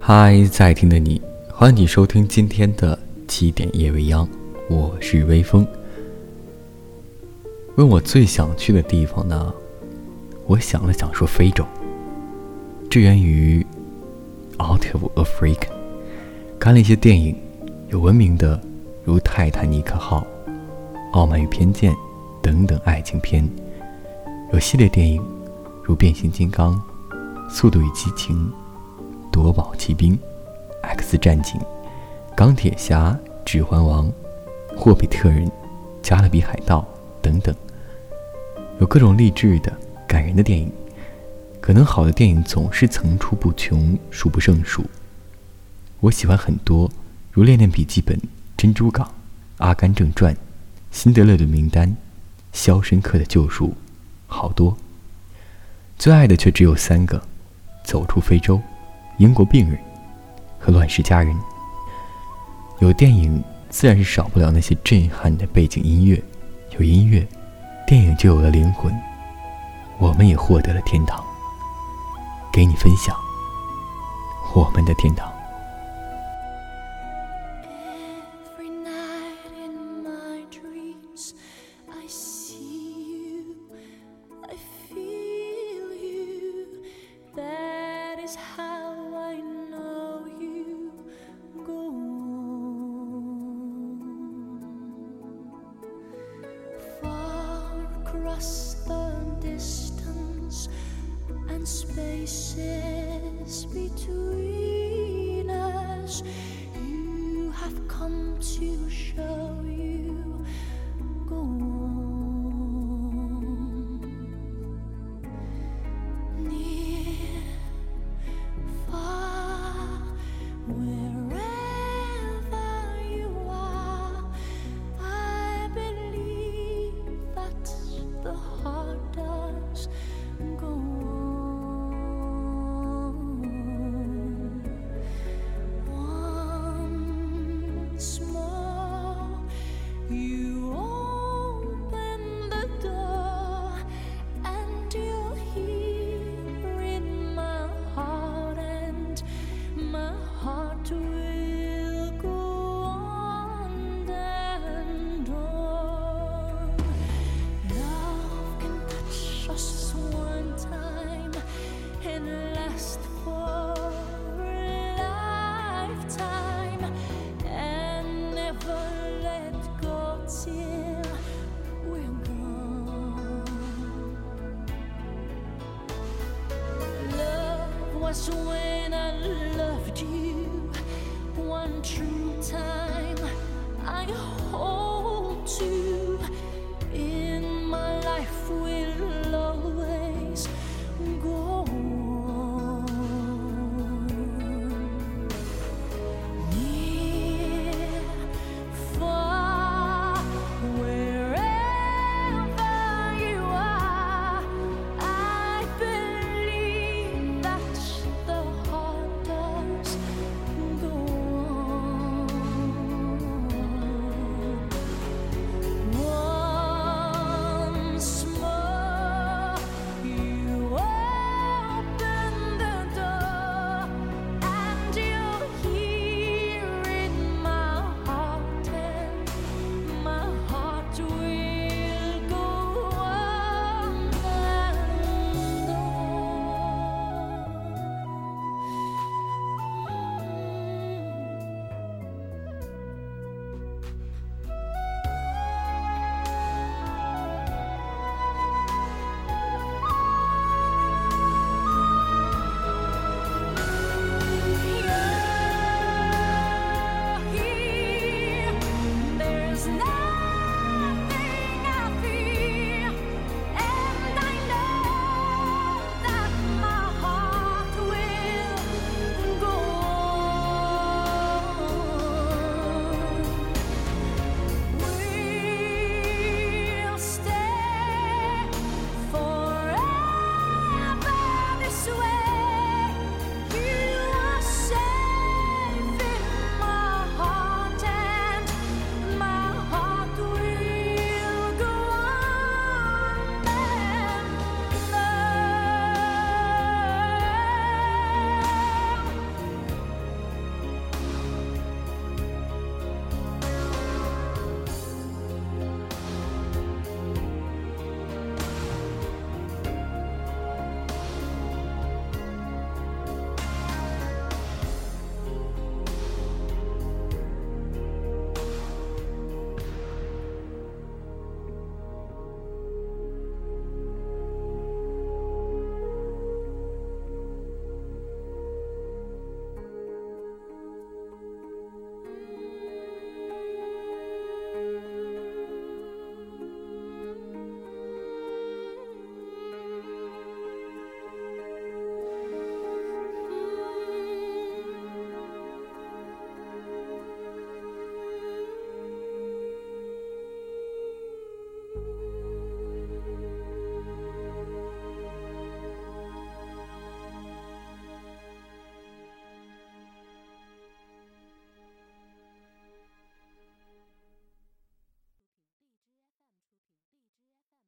嗨，在听的你，欢迎你收听今天的七点夜未央，我是微风。问我最想去的地方呢？我想了想，说非洲。这源于《Out of Africa》，看了一些电影，有文明的如《泰坦尼克号》《傲慢与偏见》等等爱情片，有系列电影如《变形金刚》《速度与激情》。夺宝奇兵、X 战警、钢铁侠、指环王、霍比特人、加勒比海盗等等，有各种励志的、感人的电影。可能好的电影总是层出不穷、数不胜数。我喜欢很多，如《恋恋笔记本》《珍珠港》《阿甘正传》《辛德勒的名单》《肖申克的救赎》，好多。最爱的却只有三个：《走出非洲》。英国病人和乱世佳人，有电影自然是少不了那些震撼的背景音乐。有音乐，电影就有了灵魂。我们也获得了天堂。给你分享我们的天堂。Spaces between us. You have come to show you. When I loved you. One true